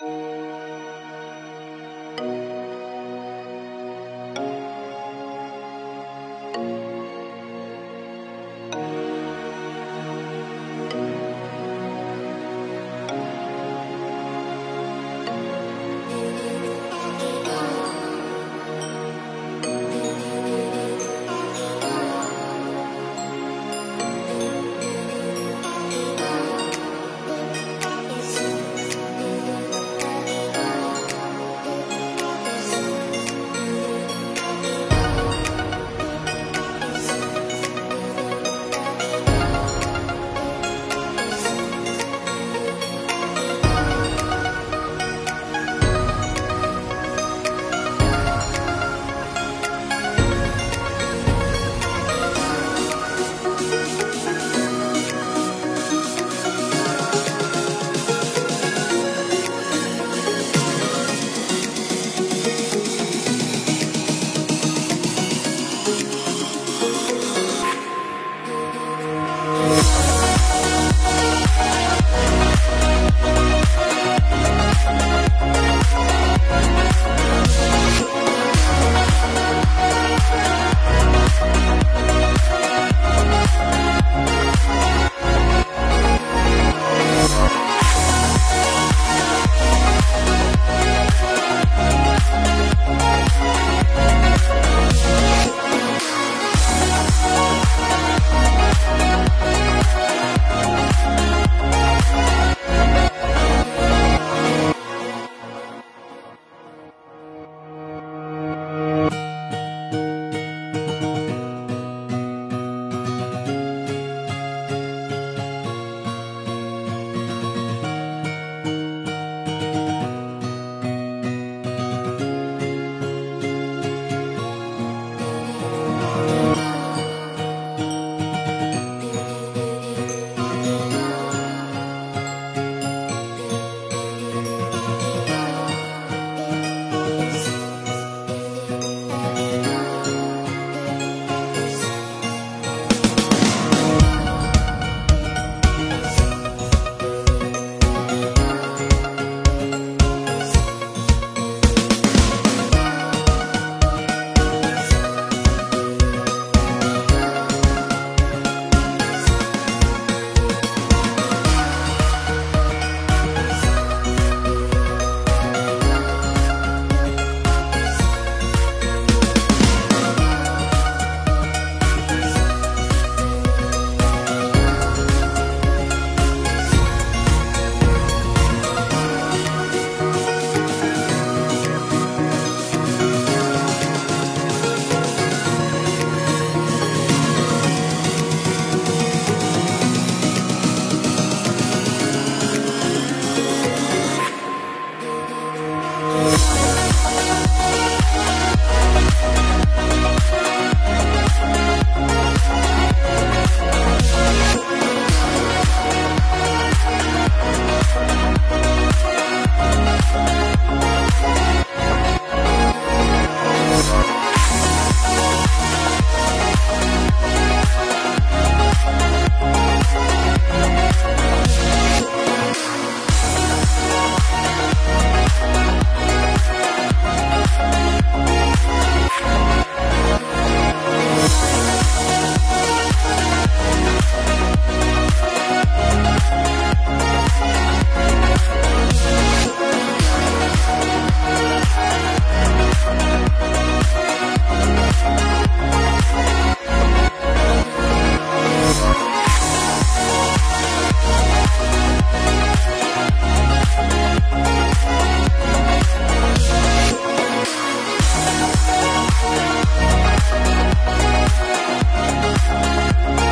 you Thank